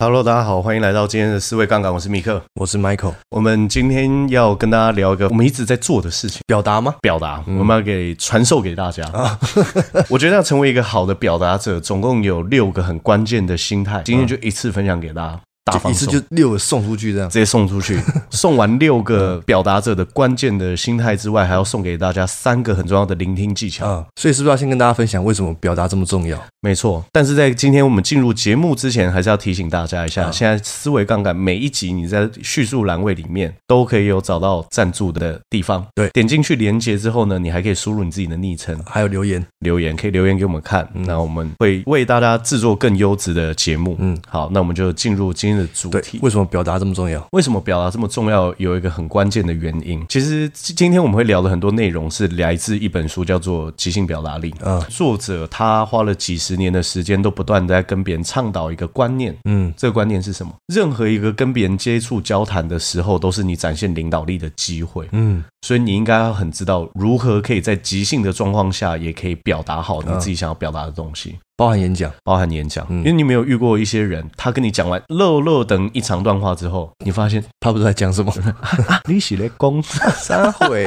Hello，大家好，欢迎来到今天的四位杠杆。我是米克，我是 Michael。我们今天要跟大家聊一个我们一直在做的事情——表达吗？表达，我们要给传授给大家。啊、我觉得要成为一个好的表达者，总共有六个很关键的心态。今天就一次分享给大家。一次就六个送出去，这样直接送出去。送完六个表达者的关键的心态之外，还要送给大家三个很重要的聆听技巧。啊，所以是不是要先跟大家分享为什么表达这么重要？没错。但是在今天我们进入节目之前，还是要提醒大家一下：现在思维杠杆每一集你在叙述栏位里面都可以有找到赞助的地方。对，点进去连接之后呢，你还可以输入你自己的昵称，还有留言，留言可以留言给我们看，那我们会为大家制作更优质的节目。嗯，好，那我们就进入今天的主题。为什么？表达这么重要？为什么表达这么重要？有一个很关键的原因。其实今天我们会聊的很多内容是来自一本书，叫做《即兴表达力》。嗯，作者他花了几十年的时间，都不断在跟别人倡导一个观念。嗯，这个观念是什么？任何一个跟别人接触交谈的时候，都是你展现领导力的机会。嗯，所以你应该很知道如何可以在即兴的状况下，也可以表达好你自己想要表达的东西。包含演讲，包含演讲，嗯，因为你没有遇过一些人，他跟你讲完“漏漏”等一长段话之后，你发现他不知道在讲什么，你写的功三会，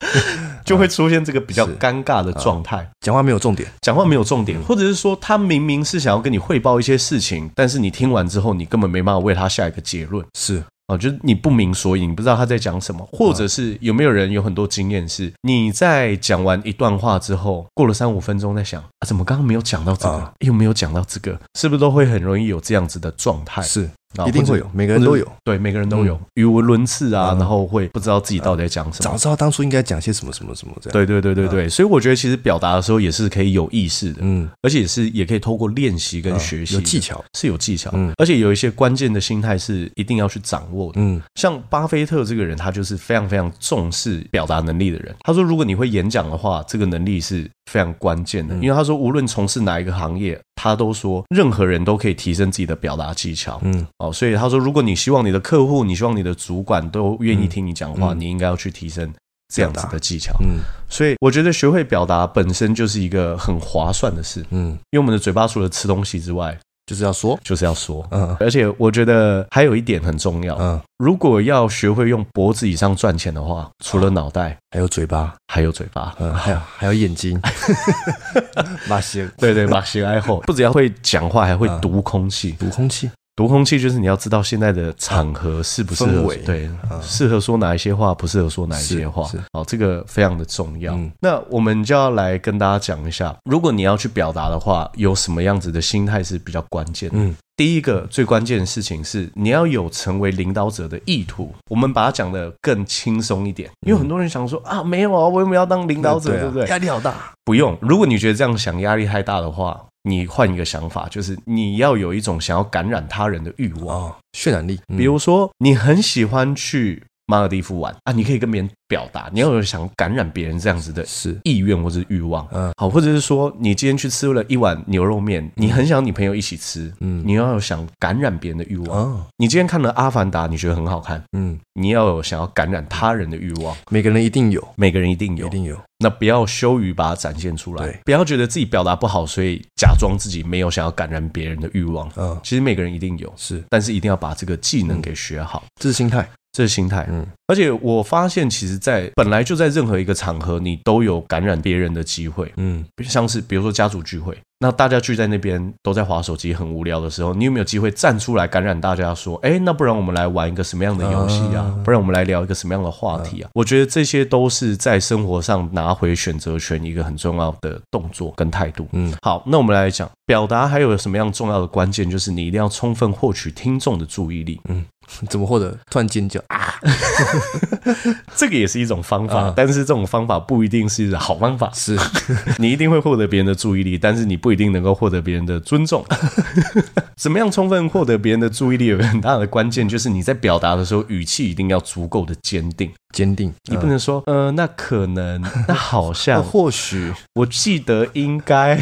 就会出现这个比较尴尬的状态，讲话没有重点，讲话没有重点，或者是说他明明是想要跟你汇报一些事情，但是你听完之后，你根本没办法为他下一个结论，是。哦，就是你不明所以，你不知道他在讲什么，或者是有没有人有很多经验是，你在讲完一段话之后，过了三五分钟在想啊，怎么刚刚没有讲到这个，又没有讲到这个，是不是都会很容易有这样子的状态？是。一定会有，每个人都有，对，每个人都有语无伦次啊，然后会不知道自己到底在讲什么，早知道当初应该讲些什么什么什么这样。对对对对对，所以我觉得其实表达的时候也是可以有意识的，嗯，而且也是也可以透过练习跟学习，有技巧。是有技巧，嗯，而且有一些关键的心态是一定要去掌握的，嗯，像巴菲特这个人，他就是非常非常重视表达能力的人。他说，如果你会演讲的话，这个能力是非常关键的，因为他说，无论从事哪一个行业，他都说任何人都可以提升自己的表达技巧，嗯，哦，所以他说，如果你希望你的客户，你希望你的主管都愿意听你讲话，你应该要去提升这样子的技巧，嗯，所以我觉得学会表达本身就是一个很划算的事，嗯，因为我们的嘴巴除了吃东西之外，就是要说，就是要说，嗯，而且我觉得还有一点很重要，嗯，如果要学会用脖子以上赚钱的话，除了脑袋，还有嘴巴，还有嘴巴，嗯，还有还有眼睛，马西，对对，马西爱后，不只要会讲话，还会读空气，读空气。读空气就是你要知道现在的场合适不适合，对，适合说哪一些话，不适合说哪一些话。好，这个非常的重要。那我们就要来跟大家讲一下，如果你要去表达的话，有什么样子的心态是比较关键的。嗯，第一个最关键的事情是你要有成为领导者的意图。我们把它讲得更轻松一点，因为很多人想说啊，没有啊，我为什么要当领导者？对不对？压力好大。不用，如果你觉得这样想压力太大的话。你换一个想法，就是你要有一种想要感染他人的欲望，渲染力。比如说，你很喜欢去马尔蒂夫玩。啊，你可以跟别人表达，你要有想感染别人这样子的是。意愿或者是欲望，嗯，好，或者是说你今天去吃了一碗牛肉面，你很想你朋友一起吃，嗯，你要有想感染别人的欲望。你今天看了《阿凡达》，你觉得很好看，嗯，你要有想要感染他人的欲望。每个人一定有，每个人一定有，一定有。那不要羞于把它展现出来，不要觉得自己表达不好，所以假装自己没有想要感染别人的欲望。嗯，其实每个人一定有，是，但是一定要把这个技能给学好，这是心态。这是心态，嗯，而且我发现，其实，在本来就在任何一个场合，你都有感染别人的机会，嗯，像是比如说家族聚会，那大家聚在那边都在划手机，很无聊的时候，你有没有机会站出来感染大家，说，哎，那不然我们来玩一个什么样的游戏啊？不然我们来聊一个什么样的话题啊？我觉得这些都是在生活上拿回选择权一个很重要的动作跟态度。嗯，好，那我们来讲表达还有什么样重要的关键，就是你一定要充分获取听众的注意力。嗯。怎么获得？突然尖叫啊！这个也是一种方法，但是这种方法不一定是好方法。是 你一定会获得别人的注意力，但是你不一定能够获得别人的尊重。怎么样充分获得别人的注意力？有个很大的关键，就是你在表达的时候，语气一定要足够的坚定。坚定，你不能说，呃，那可能，那好像，或许，我记得应该。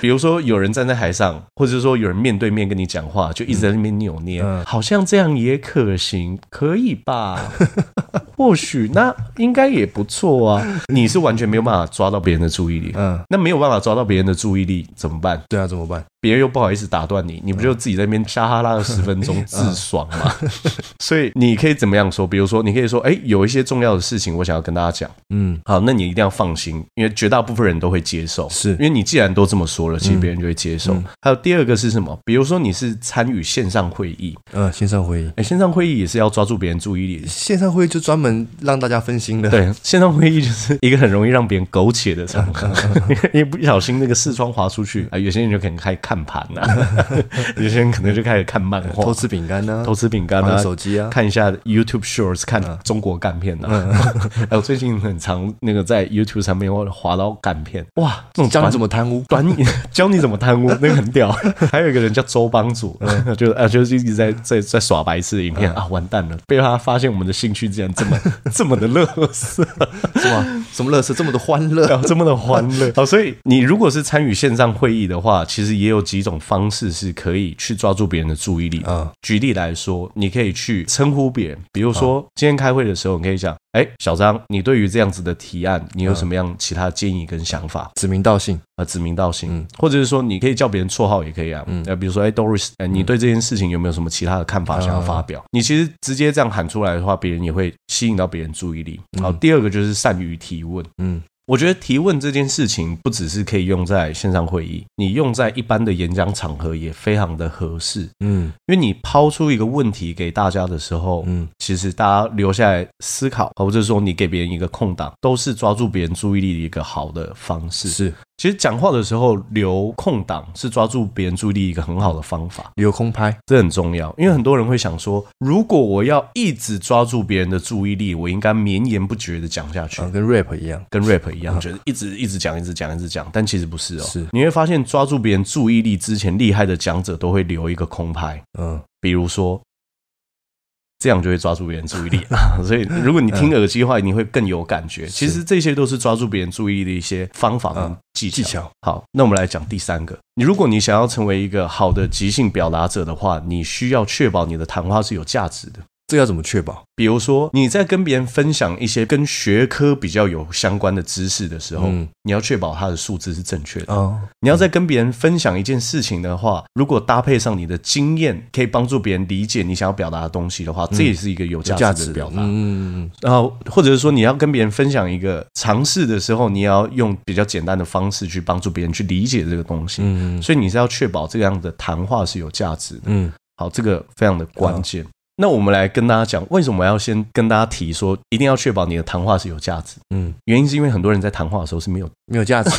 比如说有人站在台上，或者说有人面对面跟你讲话，就一直在那边扭捏，嗯、好像这样也可行，可以吧？或许那应该也不错啊。你是完全没有办法抓到别人的注意力，嗯，那没有办法抓到别人的注意力怎么办？对啊，怎么办？别人又不好意思打断你，你不就自己在那边沙哈拉了十分钟自爽吗？所以你可以怎么样说？比如说，你可以说，哎，有一些重要的事情，我想要跟大家讲。嗯，好，那你一定要放心，因为绝大部分人都会接受。是因为你既然都这么说了，其实别人就会接受。还有第二个是什么？比如说你是参与线上会议，嗯，线上会议，哎，线上会议也是要抓住别人注意力。线上会议就专门让大家分心的。对，线上会议就是一个很容易让别人苟且的场合，因为不小心那个视窗滑出去啊，有些人就可能开始看盘了。有些人可能就开始看漫画，偷吃饼干呢，偷吃饼干啊，手机啊，看一下 YouTube Shorts，看中国干片呢。还有最近很常那个在 YouTube 上面或者滑到干片，哇，这种 教你怎么贪污，短教你怎么贪污，那个很屌。还有一个人叫周帮主，就啊就是一直在在在耍白痴的影片。啊，完蛋了，被他发现我们的兴趣竟然这么这么的乐色，是吧？什么乐色？这么的欢乐，这么的欢乐。好，所以你如果是参与线上会议的话，其实也有几种方式。是是可以去抓住别人的注意力。嗯，举例来说，你可以去称呼别人，比如说今天开会的时候，你可以讲：“哎，小张，你对于这样子的提案，你有什么样其他建议跟想法？”指名道姓啊，指名道姓。嗯，或者是说，你可以叫别人绰号也可以啊。嗯，比如说：“哎，Doris，哎，你对这件事情有没有什么其他的看法想要发表？”你其实直接这样喊出来的话，别人也会吸引到别人注意力。好，第二个就是善于提问。嗯。我觉得提问这件事情不只是可以用在线上会议，你用在一般的演讲场合也非常的合适。嗯，因为你抛出一个问题给大家的时候，嗯，其实大家留下来思考，或者说你给别人一个空档，都是抓住别人注意力的一个好的方式。是。其实讲话的时候留空档是抓住别人注意力一个很好的方法，留空拍。这很重要，因为很多人会想说，如果我要一直抓住别人的注意力，我应该绵延不绝的讲下去，跟 rap 一样，跟 rap 一样，觉得一直一直讲，一直讲，一直讲，但其实不是哦，是。你会发现抓住别人注意力之前，厉害的讲者都会留一个空拍，嗯，比如说。这样就会抓住别人注意力啊！所以如果你听耳机的话，你会更有感觉。其实这些都是抓住别人注意力的一些方法跟技巧。技巧。好，那我们来讲第三个。你如果你想要成为一个好的即兴表达者的话，你需要确保你的谈话是有价值的。这要怎么确保？比如说你在跟别人分享一些跟学科比较有相关的知识的时候，嗯、你要确保它的数字是正确的。哦、你要在跟别人分享一件事情的话，如果搭配上你的经验，可以帮助别人理解你想要表达的东西的话，这也是一个有价值的表达。嗯嗯嗯。然后或者是说你要跟别人分享一个尝试的时候，你要用比较简单的方式去帮助别人去理解这个东西。嗯。所以你是要确保这样的谈话是有价值的。嗯。好，这个非常的关键。哦那我们来跟大家讲，为什么要先跟大家提说，一定要确保你的谈话是有价值？嗯，原因是因为很多人在谈话的时候是没有没有价值，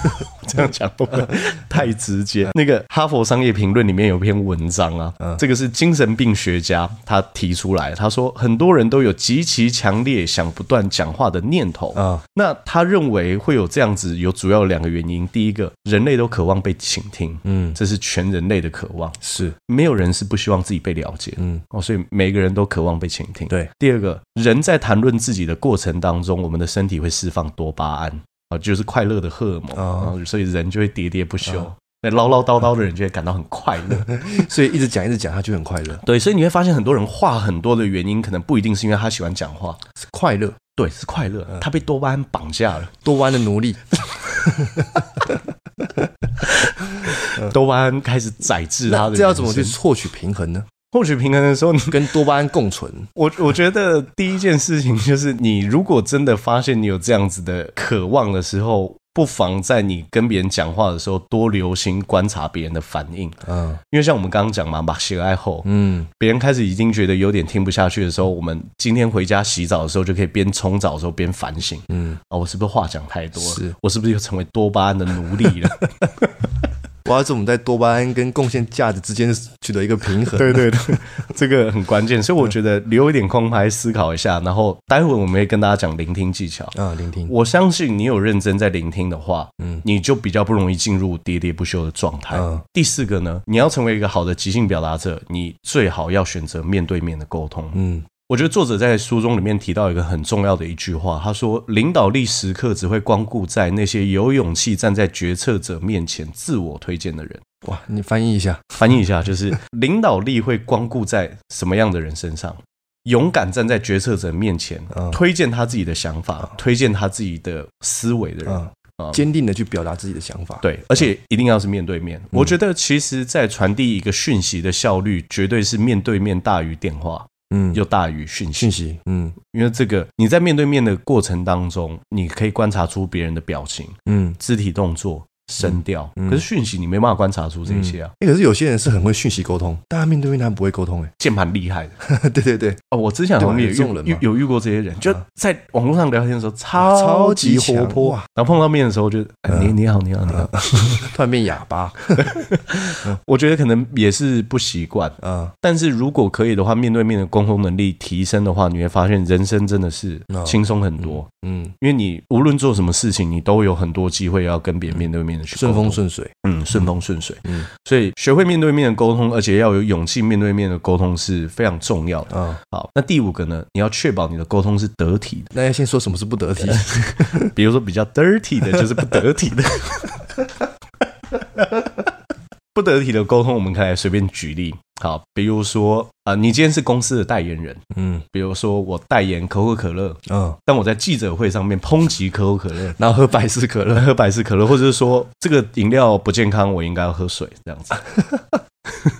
这样讲会不会太直接。那个《哈佛商业评论》里面有篇文章啊，嗯、这个是精神病学家他提出来，他说很多人都有极其强烈想不断讲话的念头啊。嗯、那他认为会有这样子，有主要两个原因。第一个，人类都渴望被倾听，嗯，这是全人类的渴望，是没有人是不希望自己被了解，嗯，哦，所以。每个人都渴望被倾听。对，第二个人在谈论自己的过程当中，我们的身体会释放多巴胺啊，就是快乐的荷尔蒙啊，所以人就会喋喋不休。那唠唠叨叨的人就会感到很快乐，所以一直讲一直讲，他就很快乐。对，所以你会发现很多人话很多的原因，可能不一定是因为他喜欢讲话，是快乐。对，是快乐。他被多巴胺绑架了，多巴胺的奴隶。多巴胺开始宰制他的。这要怎么去获取平衡呢？获取平衡的时候，你跟多巴胺共存。我我觉得第一件事情就是，你如果真的发现你有这样子的渴望的时候，不妨在你跟别人讲话的时候多留心观察别人的反应。嗯，因为像我们刚刚讲嘛，把血爱后，嗯，别人开始已经觉得有点听不下去的时候，我们今天回家洗澡的时候就可以边冲澡的时候边反省。嗯，啊，我是不是话讲太多了？是我是不是又成为多巴胺的奴隶了？我要怎么在多巴胺跟贡献价值之间取得一个平衡？对对对，这个很关键。所以我觉得留一点空白思考一下，然后待会我们会跟大家讲聆听技巧啊。聆听，我相信你有认真在聆听的话，嗯，你就比较不容易进入喋喋不休的状态。嗯，第四个呢，你要成为一个好的即兴表达者，你最好要选择面对面的沟通。嗯。我觉得作者在书中里面提到一个很重要的一句话，他说：“领导力时刻只会光顾在那些有勇气站在决策者面前自我推荐的人。”哇，你翻译一下，翻译一下，就是 领导力会光顾在什么样的人身上？勇敢站在决策者面前，嗯、推荐他自己的想法，嗯、推荐他自己的思维的人。嗯坚定的去表达自己的想法，对，而且一定要是面对面。我觉得，其实，在传递一个讯息的效率，绝对是面对面大于电话，嗯，又大于讯息，讯息，嗯，因为这个你在面对面的过程当中，你可以观察出别人的表情，嗯，肢体动作。声调，可是讯息你没办法观察出这些啊。可是有些人是很会讯息沟通，但他面对面他不会沟通。哎，键盘厉害的，对对对。哦，我之前好像也遇有遇过这些人，就在网络上聊天的时候超级活泼，啊然后碰到面的时候就哎你你好你好你好，突然变哑巴。我觉得可能也是不习惯啊。但是如果可以的话，面对面的沟通能力提升的话，你会发现人生真的是轻松很多。嗯，因为你无论做什么事情，你都有很多机会要跟别人面对面。顺风顺水，嗯，顺风顺水，嗯，所以学会面对面的沟通，而且要有勇气面对面的沟通是非常重要的。嗯，好，那第五个呢？你要确保你的沟通是得体的。那要先说什么是不得体？比如说比较 dirty 的，就是不得体的。不得体的沟通，我们可以来随便举例。好，比如说啊、呃，你今天是公司的代言人，嗯，比如说我代言可口可乐，嗯，但我在记者会上面抨击可口可乐，然后喝百事可乐，喝百事可乐，或者是说这个饮料不健康，我应该要喝水，这样子。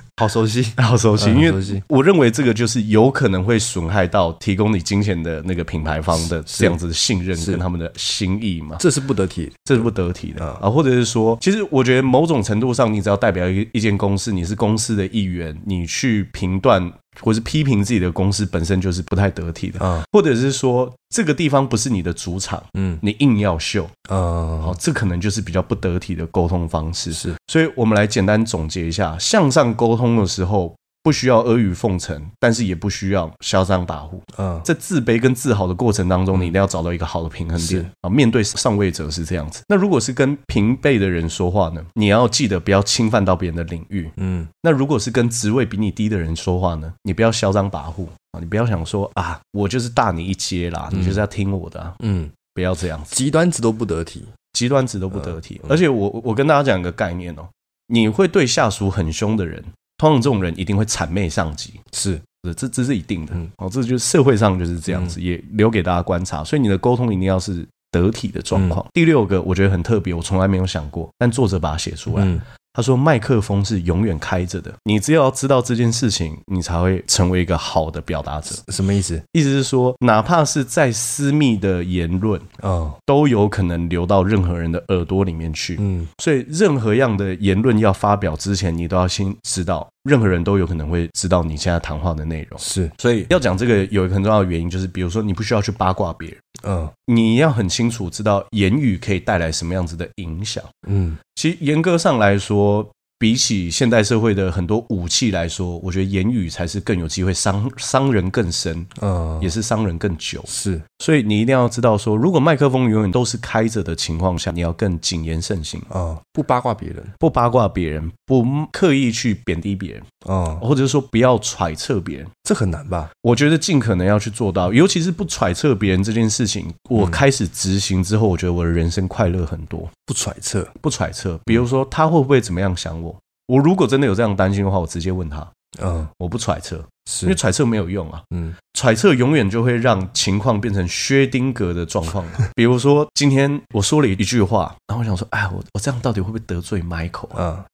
好熟悉，好熟悉，因为我认为这个就是有可能会损害到提供你金钱的那个品牌方的这样子的信任跟他们的心意嘛，这是不得体，这是不得体的。啊，或者是说，其实我觉得某种程度上，你只要代表一一间公司，你是公司的一员，你去评断。或是批评自己的公司本身就是不太得体的。啊，或者是说这个地方不是你的主场，嗯，你硬要秀，啊，好，这可能就是比较不得体的沟通方式。是，所以我们来简单总结一下，向上沟通的时候。不需要阿谀奉承，但是也不需要嚣张跋扈。嗯，在自卑跟自豪的过程当中，你一定要找到一个好的平衡点啊。面对上位者是这样子，那如果是跟平辈的人说话呢？你要记得不要侵犯到别人的领域。嗯，那如果是跟职位比你低的人说话呢？你不要嚣张跋扈啊，你不要想说啊，我就是大你一阶啦，你就是要听我的。嗯，不要这样子，极端值都不得体，极端值都不得体。而且我我跟大家讲一个概念哦，你会对下属很凶的人。通常这种人一定会谄媚上级，是，这这是一定的。哦，这就是社会上就是这样子，也留给大家观察。所以你的沟通一定要是得体的状况。第六个，我觉得很特别，我从来没有想过，但作者把它写出来。他说：“麦克风是永远开着的，你只要知道这件事情，你才会成为一个好的表达者。什么意思？意思是说，哪怕是再私密的言论，哦，都有可能流到任何人的耳朵里面去。嗯，所以任何样的言论要发表之前，你都要先知道。”任何人都有可能会知道你现在谈话的内容，是，所以要讲这个有一个很重要的原因，就是比如说你不需要去八卦别人，嗯，你要很清楚知道言语可以带来什么样子的影响，嗯，其实严格上来说。比起现代社会的很多武器来说，我觉得言语才是更有机会伤伤人更深，嗯，也是伤人更久。是，所以你一定要知道说，如果麦克风永远都是开着的情况下，你要更谨言慎行啊，不八卦别人，不八卦别人，不刻意去贬低别人，啊，或者是说不要揣测别人，这很难吧？我觉得尽可能要去做到，尤其是不揣测别人这件事情，我开始执行之后，我觉得我的人生快乐很多。不揣测，不揣测，比如说他会不会怎么样想我？我如果真的有这样担心的话，我直接问他。嗯，我不揣测，是因为揣测没有用啊。嗯，揣测永远就会让情况变成薛丁格的状况。比如说，今天我说了一句话，然后我想说，哎，我我这样到底会不会得罪 Michael？嗯，啊，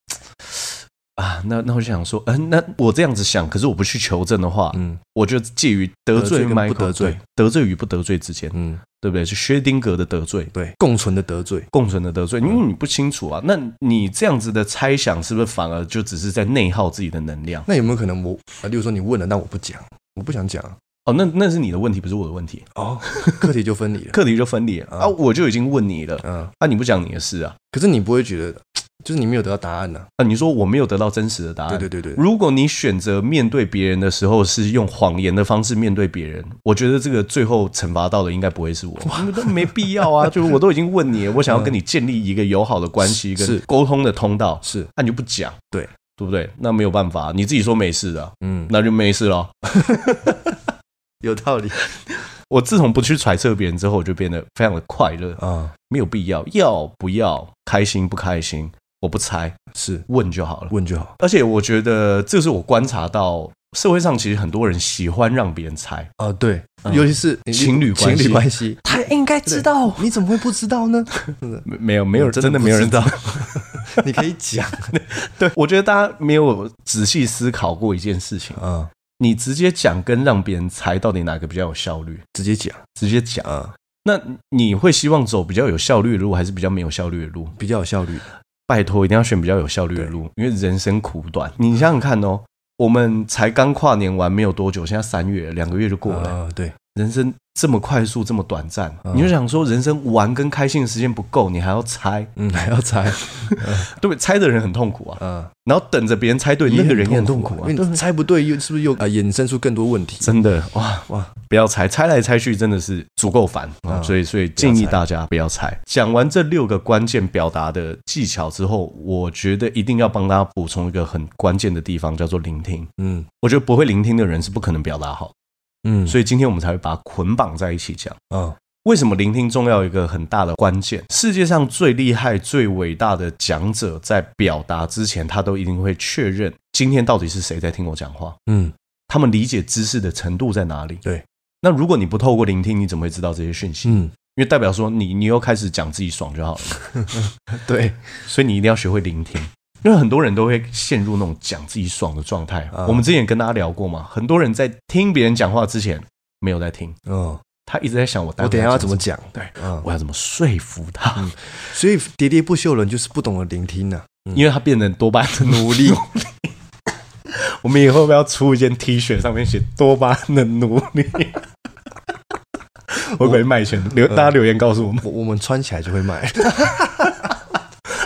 那那我就想说，嗯，那我这样子想，可是我不去求证的话，嗯，我就介于得罪 Michael 不得罪，得罪与不得罪之间，嗯。对不对？是薛丁格的得罪，对，共存的得罪，共存的得罪。因为你不清楚啊，那你这样子的猜想，是不是反而就只是在内耗自己的能量？那有没有可能我啊？例如说你问了，但我不讲，我不想讲。哦，那那是你的问题，不是我的问题。哦，课题就分离了，课题就分离了啊！我就已经问你了，嗯，啊，你不讲你的事啊？可是你不会觉得？就是你没有得到答案呢？啊，你说我没有得到真实的答案。对对对对。如果你选择面对别人的时候是用谎言的方式面对别人，我觉得这个最后惩罚到的应该不会是我。哇，都没必要啊！就是我都已经问你了，我想要跟你建立一个友好的关系跟沟通的通道，是，那你就不讲，对对不对？那没有办法，你自己说没事的，嗯，那就没事了。有道理。我自从不去揣测别人之后，我就变得非常的快乐啊，没有必要，要不要开心不开心，我不猜，是问就好了，问就好。而且我觉得这是我观察到。社会上其实很多人喜欢让别人猜啊，对，尤其是情侣关系，情侣关系，他应该知道，你怎么会不知道呢？没有，没有，真的没有人知道。你可以讲，对，我觉得大家没有仔细思考过一件事情啊，你直接讲跟让别人猜，到底哪个比较有效率？直接讲，直接讲啊。那你会希望走比较有效率的路，还是比较没有效率的路？比较有效率，拜托，一定要选比较有效率的路，因为人生苦短。你想想看哦。我们才刚跨年完没有多久，现在三月，两个月就过了。呃、对，人生。这么快速，这么短暂，你就想说人生玩跟开心的时间不够，你还要猜，嗯，还要猜，对不对？猜的人很痛苦啊，嗯，然后等着别人猜对，那个人也很痛苦啊，因为猜不对又是不是又啊衍生出更多问题？真的，哇哇，不要猜，猜来猜去真的是足够烦啊，所以所以建议大家不要猜。讲完这六个关键表达的技巧之后，我觉得一定要帮大家补充一个很关键的地方，叫做聆听。嗯，我觉得不会聆听的人是不可能表达好。嗯，所以今天我们才会把它捆绑在一起讲。嗯，为什么聆听重要？一个很大的关键，世界上最厉害、最伟大的讲者，在表达之前，他都一定会确认今天到底是谁在听我讲话。嗯，他们理解知识的程度在哪里？对。那如果你不透过聆听，你怎么会知道这些讯息？嗯，因为代表说你你又开始讲自己爽就好了。对，所以你一定要学会聆听。因为很多人都会陷入那种讲自己爽的状态。我们之前跟大家聊过嘛，很多人在听别人讲话之前没有在听。嗯，他一直在想我，我等下要怎么讲？对，我要怎么说服他？所以喋喋不休人就是不懂得聆听呢，因为他变成多巴胺的奴隶。我们以后要出一件 T 恤，上面写多巴胺的奴隶。会不会卖钱？留大家留言告诉我们，我们穿起来就会卖。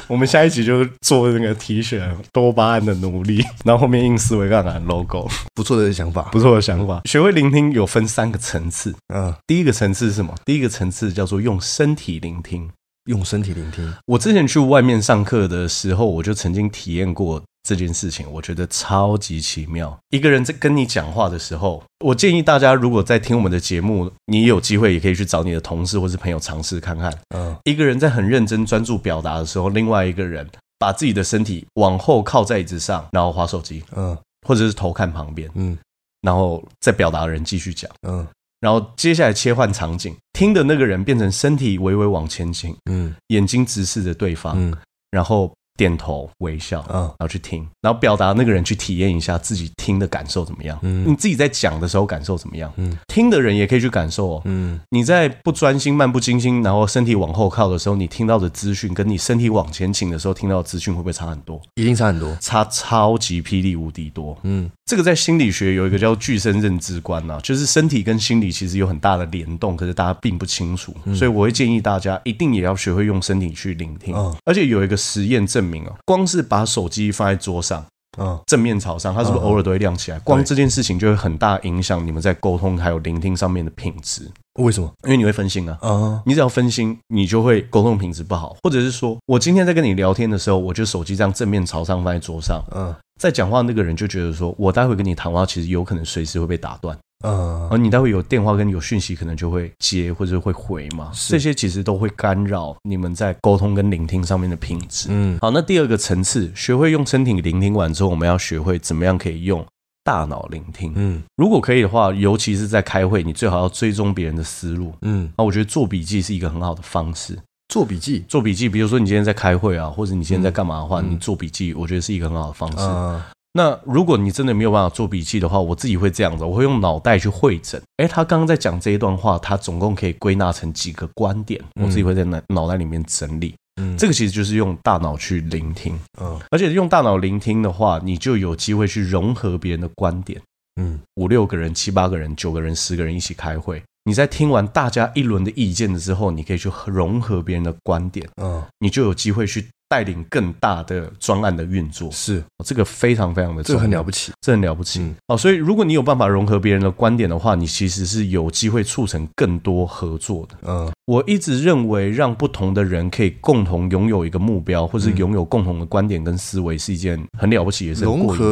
我们下一集就做那个 T 恤，多巴胺的奴隶，然后后面印思维杠杆 logo，不错的想法，不错的想法。学会聆听有分三个层次，嗯，第一个层次是什么？第一个层次叫做用身体聆听，用身体聆听。我之前去外面上课的时候，我就曾经体验过。这件事情我觉得超级奇妙。一个人在跟你讲话的时候，我建议大家如果在听我们的节目，你有机会也可以去找你的同事或是朋友尝试看看。嗯，一个人在很认真专注表达的时候，另外一个人把自己的身体往后靠在椅子上，然后滑手机，嗯，或者是头看旁边，嗯，然后再表达的人继续讲，嗯，然后接下来切换场景，听的那个人变成身体微微往前倾，嗯，眼睛直视着对方，嗯，然后。点头微笑，嗯，然后去听，然后表达那个人去体验一下自己听的感受怎么样？嗯，你自己在讲的时候感受怎么样？嗯，听的人也可以去感受哦。嗯，你在不专心、漫不经心，然后身体往后靠的时候，你听到的资讯，跟你身体往前倾的时候听到的资讯会不会差很多？一定差很多，差超级霹雳无敌多。嗯，这个在心理学有一个叫具身认知观啊，就是身体跟心理其实有很大的联动，可是大家并不清楚。所以我会建议大家一定也要学会用身体去聆听。嗯，而且有一个实验证。明光是把手机放在桌上，嗯，正面朝上，它是不是偶尔都会亮起来？光这件事情就会很大影响你们在沟通还有聆听上面的品质。为什么？因为你会分心啊，嗯，你只要分心，你就会沟通品质不好。或者是说我今天在跟你聊天的时候，我就手机这样正面朝上放在桌上，嗯，在讲话那个人就觉得说我待会跟你谈话，其实有可能随时会被打断。嗯，而你待会有电话跟有讯息，可能就会接或者会回嘛。这些其实都会干扰你们在沟通跟聆听上面的品质。嗯，好，那第二个层次，学会用身体聆听完之后，我们要学会怎么样可以用大脑聆听。嗯，如果可以的话，尤其是在开会，你最好要追踪别人的思路。嗯，那我觉得做笔记是一个很好的方式。做笔记，做笔记，比如说你今天在开会啊，或者你今天在干嘛的话，嗯、你做笔记，我觉得是一个很好的方式。嗯那如果你真的没有办法做笔记的话，我自己会这样子，我会用脑袋去会诊。诶，他刚刚在讲这一段话，他总共可以归纳成几个观点，我自己会在脑脑袋里面整理。嗯，这个其实就是用大脑去聆听。嗯，而且用大脑聆听的话，你就有机会去融合别人的观点。嗯，五六个人、七八个人、九个人、十个人一起开会，你在听完大家一轮的意见的之后，你可以去融合别人的观点。嗯，你就有机会去带领更大的专案的运作，是这个非常非常的这很了不起，这很了不起。哦，所以如果你有办法融合别人的观点的话，你其实是有机会促成更多合作的。嗯，我一直认为让不同的人可以共同拥有一个目标，或是拥有共同的观点跟思维，是一件很了不起，的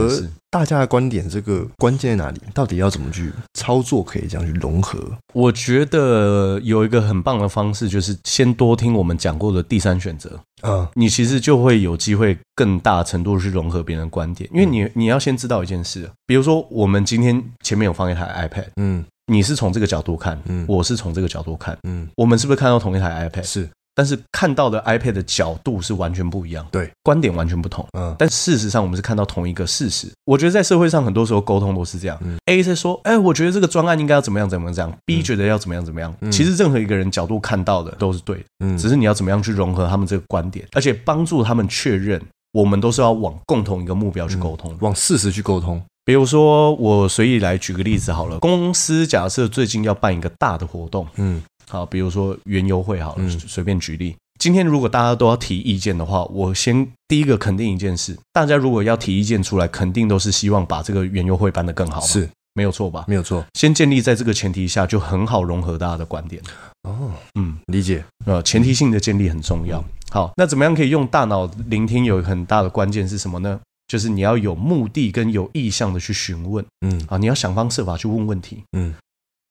事。大家的观点，这个关键在哪里？到底要怎么去操作，可以这样去融合？我觉得有一个很棒的方式，就是先多听我们讲过的第三选择。嗯，你其实就会有机会更大程度去融合别人的观点，因为你你要先知道一件事，比如说我们今天前面有放一台 iPad，嗯，你是从这个角度看，嗯，我是从这个角度看，嗯，我们是不是看到同一台 iPad？是。但是看到的 iPad 的角度是完全不一样，对，观点完全不同。嗯，但事实上我们是看到同一个事实。我觉得在社会上很多时候沟通都是这样。嗯，A 在说，哎，我觉得这个专案应该要怎么样怎么样这样。B 觉得要怎么样怎么样。嗯，其实任何一个人角度看到的都是对的。嗯，只是你要怎么样去融合他们这个观点，而且帮助他们确认，我们都是要往共同一个目标去沟通，往事实去沟通。比如说，我随意来举个例子好了，公司假设最近要办一个大的活动，嗯，好，比如说园游会好了，随便举例。今天如果大家都要提意见的话，我先第一个肯定一件事：大家如果要提意见出来，肯定都是希望把这个园游会办得更好，是没有错吧？没有错。先建立在这个前提下，就很好融合大家的观点。哦，嗯，理解。呃，前提性的建立很重要。好，那怎么样可以用大脑聆听？有很大的关键是什么呢？就是你要有目的跟有意向的去询问。嗯，啊，你要想方设法去问问题。嗯。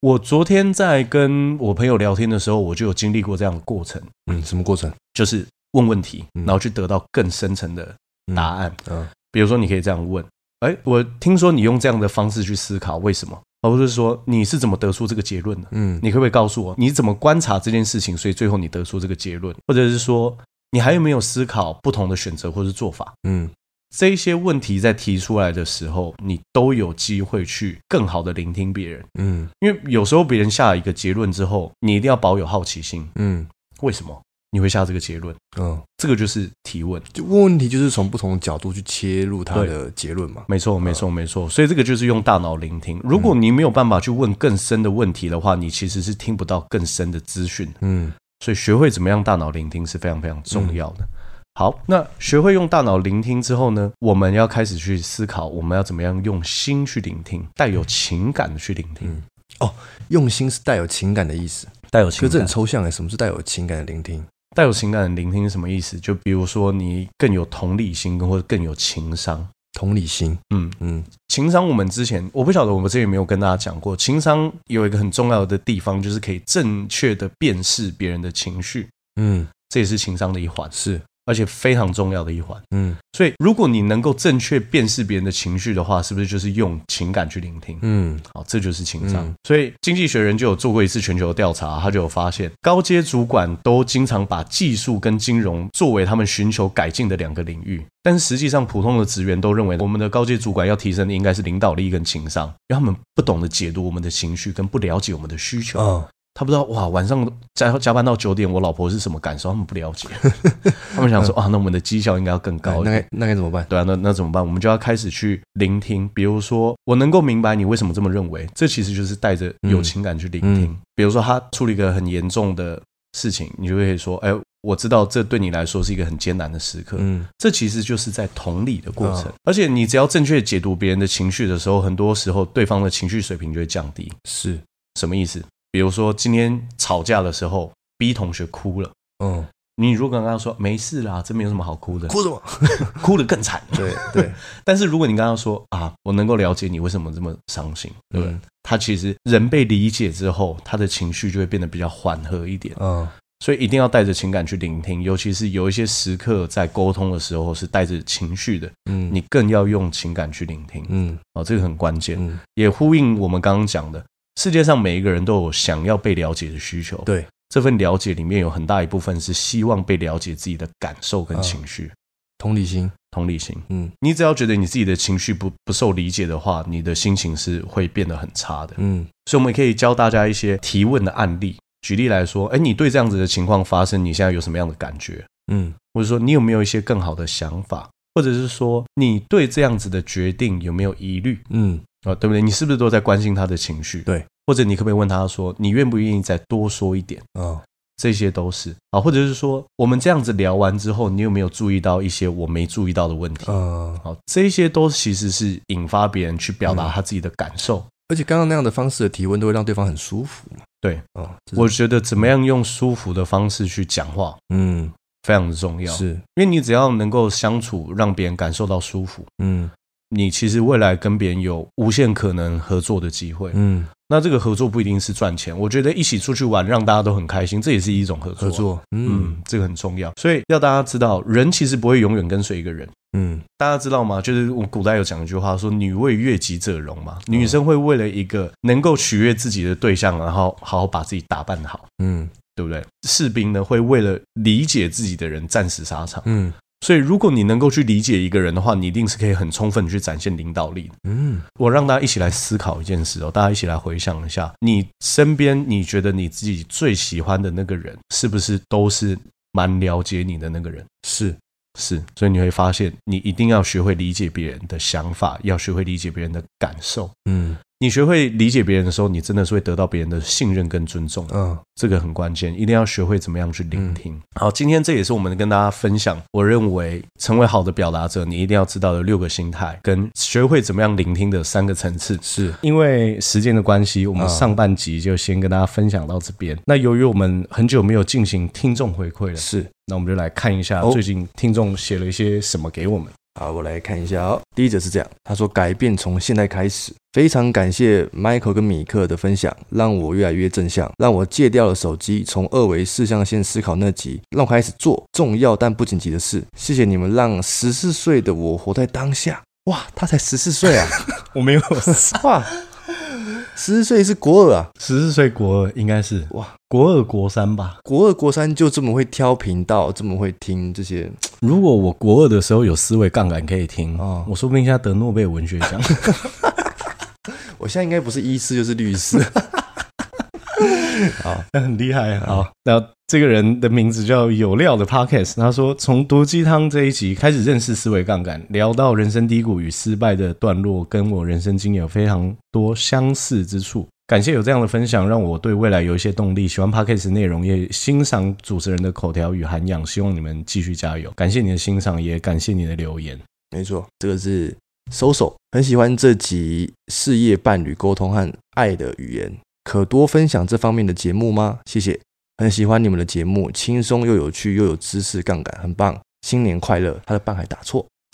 我昨天在跟我朋友聊天的时候，我就有经历过这样的过程。嗯，什么过程？就是问问题，然后去得到更深层的答案。嗯，比如说你可以这样问：哎，我听说你用这样的方式去思考，为什么？而不是说你是怎么得出这个结论的？嗯，你可不可以告诉我你怎么观察这件事情，所以最后你得出这个结论？或者是说你还有没有思考不同的选择或是做法？嗯。这些问题在提出来的时候，你都有机会去更好的聆听别人。嗯，因为有时候别人下了一个结论之后，你一定要保有好奇心。嗯，为什么你会下这个结论？嗯，这个就是提问。就问问题，就是从不同的角度去切入他的结论嘛。没错，没错，没错。所以这个就是用大脑聆听。如果你没有办法去问更深的问题的话，你其实是听不到更深的资讯。嗯，所以学会怎么样大脑聆听是非常非常重要的。好，那学会用大脑聆听之后呢，我们要开始去思考，我们要怎么样用心去聆听，带有情感的去聆听。嗯、哦，用心是带有情感的意思，带有情感，可是这很抽象诶，什么是带有情感的聆听？带有情感的聆听是什么意思？就比如说你更有同理心，或者更有情商。同理心，嗯嗯，情商我们之前我不晓得我们之前有没有跟大家讲过，情商有一个很重要的地方，就是可以正确的辨识别人的情绪。嗯，这也是情商的一环。是。而且非常重要的一环，嗯，所以如果你能够正确辨识别人的情绪的话，是不是就是用情感去聆听？嗯，好，这就是情商。嗯，所以经济学人就有做过一次全球的调查，他就有发现，高阶主管都经常把技术跟金融作为他们寻求改进的两个领域，但是实际上普通的职员都认为，我们的高阶主管要提升的应该是领导力跟情商，因为他们不懂得解读我们的情绪，跟不了解我们的需求。哦他不知道哇，晚上加加班到九点，我老婆是什么感受？他们不了解，他们想说啊，那我们的绩效应该要更高一点。那该那该怎么办？对啊，那那怎么办？我们就要开始去聆听。比如说，我能够明白你为什么这么认为，这其实就是带着有情感去聆听。嗯、比如说，他处理一个很严重的事情，你就会说，哎，我知道这对你来说是一个很艰难的时刻。嗯，这其实就是在同理的过程。哦、而且，你只要正确解读别人的情绪的时候，很多时候对方的情绪水平就会降低。是什么意思？比如说今天吵架的时候，B 同学哭了。嗯，你如果刚刚说没事啦，这没有什么好哭的，哭什么？哭的更惨。对对。但是如果你刚刚说啊，我能够了解你为什么这么伤心，对不对？他其实人被理解之后，他的情绪就会变得比较缓和一点。嗯，所以一定要带着情感去聆听，尤其是有一些时刻在沟通的时候是带着情绪的。嗯，你更要用情感去聆听。嗯，哦，这个很关键，也呼应我们刚刚讲的。世界上每一个人都有想要被了解的需求。对，这份了解里面有很大一部分是希望被了解自己的感受跟情绪。同理心，同理心。嗯，你只要觉得你自己的情绪不不受理解的话，你的心情是会变得很差的。嗯，所以我们可以教大家一些提问的案例。举例来说，哎，你对这样子的情况发生，你现在有什么样的感觉？嗯，或者说你有没有一些更好的想法？或者是说你对这样子的决定有没有疑虑？嗯。啊，对不对？你是不是都在关心他的情绪？对，或者你可不可以问他说，你愿不愿意再多说一点？嗯、哦，这些都是啊，或者是说，我们这样子聊完之后，你有没有注意到一些我没注意到的问题？嗯，好，这些都其实是引发别人去表达他自己的感受，嗯、而且刚刚那样的方式的提问都会让对方很舒服。对，哦，我觉得怎么样用舒服的方式去讲话，嗯，非常的重要，是因为你只要能够相处，让别人感受到舒服，嗯。你其实未来跟别人有无限可能合作的机会，嗯，那这个合作不一定是赚钱，我觉得一起出去玩，让大家都很开心，这也是一种合作。合作，嗯，嗯，这个很重要。所以要大家知道，人其实不会永远跟随一个人，嗯，大家知道吗？就是我古代有讲一句话说“女为悦己者容”嘛，女生会为了一个能够取悦自己的对象，然后好好把自己打扮好，嗯，对不对？士兵呢会为了理解自己的人战死沙场，嗯。所以，如果你能够去理解一个人的话，你一定是可以很充分去展现领导力的。嗯，我让大家一起来思考一件事哦，大家一起来回想一下，你身边你觉得你自己最喜欢的那个人，是不是都是蛮了解你的那个人？是是，所以你会发现，你一定要学会理解别人的想法，要学会理解别人的感受。嗯。你学会理解别人的时候，你真的是会得到别人的信任跟尊重。嗯，这个很关键，一定要学会怎么样去聆听。好，今天这也是我们跟大家分享，我认为成为好的表达者，你一定要知道的六个心态，跟学会怎么样聆听的三个层次。是因为时间的关系，我们上半集就先跟大家分享到这边。那由于我们很久没有进行听众回馈了，是，那我们就来看一下最近听众写了一些什么给我们。好，我来看一下哦。第一则是这样，他说：“改变从现在开始，非常感谢 Michael 跟米克的分享，让我越来越正向，让我戒掉了手机，从二维四象限思考那集，让我开始做重要但不紧急的事。谢谢你们，让十四岁的我活在当下。哇，他才十四岁啊！我没有哇。”十四岁是国二啊，十四岁国二应该是哇，国二国三吧，国二国三就这么会挑频道，这么会听这些。如果我国二的时候有思维杠杆可以听哦，我说不定现在得诺贝尔文学奖。我现在应该不是医师就是律师。好，那很厉害。好，那这个人的名字叫有料的 Podcast。他说，从毒鸡汤这一集开始认识思维杠杆，聊到人生低谷与失败的段落，跟我人生经验有非常多相似之处。感谢有这样的分享，让我对未来有一些动力。喜欢 Podcast 内容，也欣赏主持人的口条与涵养。希望你们继续加油。感谢你的欣赏，也感谢你的留言。没错，这个是 Soso，很喜欢这集事业伴侣沟通和爱的语言。可多分享这方面的节目吗？谢谢，很喜欢你们的节目，轻松又有趣，又有知识杠杆，很棒。新年快乐！他的棒还打错。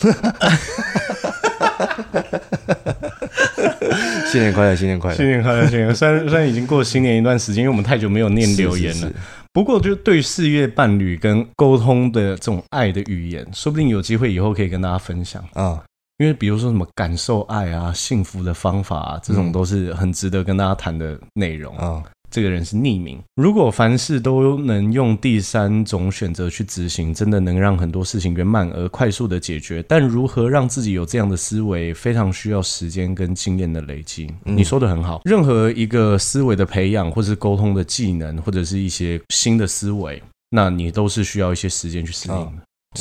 新年快乐，新年快乐，新年快乐，新年！虽然虽然已经过新年一段时间，因为我们太久没有念留言了。是是是，不过，就对于事业伴侣跟沟通的这种爱的语言，说不定有机会以后可以跟大家分享啊。因为比如说什么感受爱啊、幸福的方法啊，这种都是很值得跟大家谈的内容啊。这个人是匿名。如果凡事都能用第三种选择去执行，真的能让很多事情圆满而快速的解决。但如何让自己有这样的思维，非常需要时间跟经验的累积。你说的很好，任何一个思维的培养，或是沟通的技能，或者是一些新的思维，那你都是需要一些时间去适应的。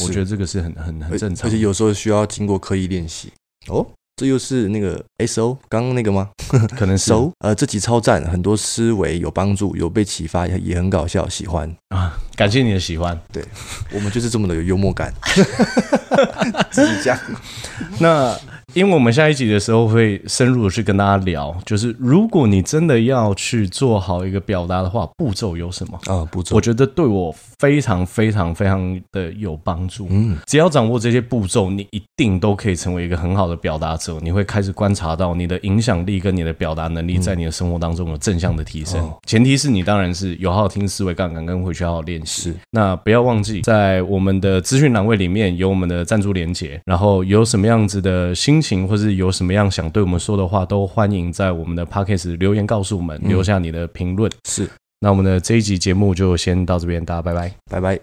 我觉得这个是很很很正常，而且有时候需要经过刻意练习。哦，这又是那个 S O 刚刚那个吗？可能是。呃，这集超赞，很多思维有帮助，有被启发，也很搞笑，喜欢啊！感谢你的喜欢，对 我们就是这么的有幽默感。自己讲。那。因为我们下一集的时候会深入的去跟大家聊，就是如果你真的要去做好一个表达的话，步骤有什么啊？哦，步骤，我觉得对我非常非常非常的有帮助。嗯，只要掌握这些步骤，你一定都可以成为一个很好的表达者。你会开始观察到你的影响力跟你的表达能力在你的生活当中有正向的提升。嗯，前提是你当然是有好好听思维杠杆，跟回去好好练习。是，那不要忘记在我们的资讯栏位里面有我们的赞助连结，然后有什么样子的心情或是有什么样想对我们说的话，都欢迎在我们的 Podcast 留言告诉我们，留下你的评论。是，那我们的这一集节目就先到这边，大家拜拜，拜拜。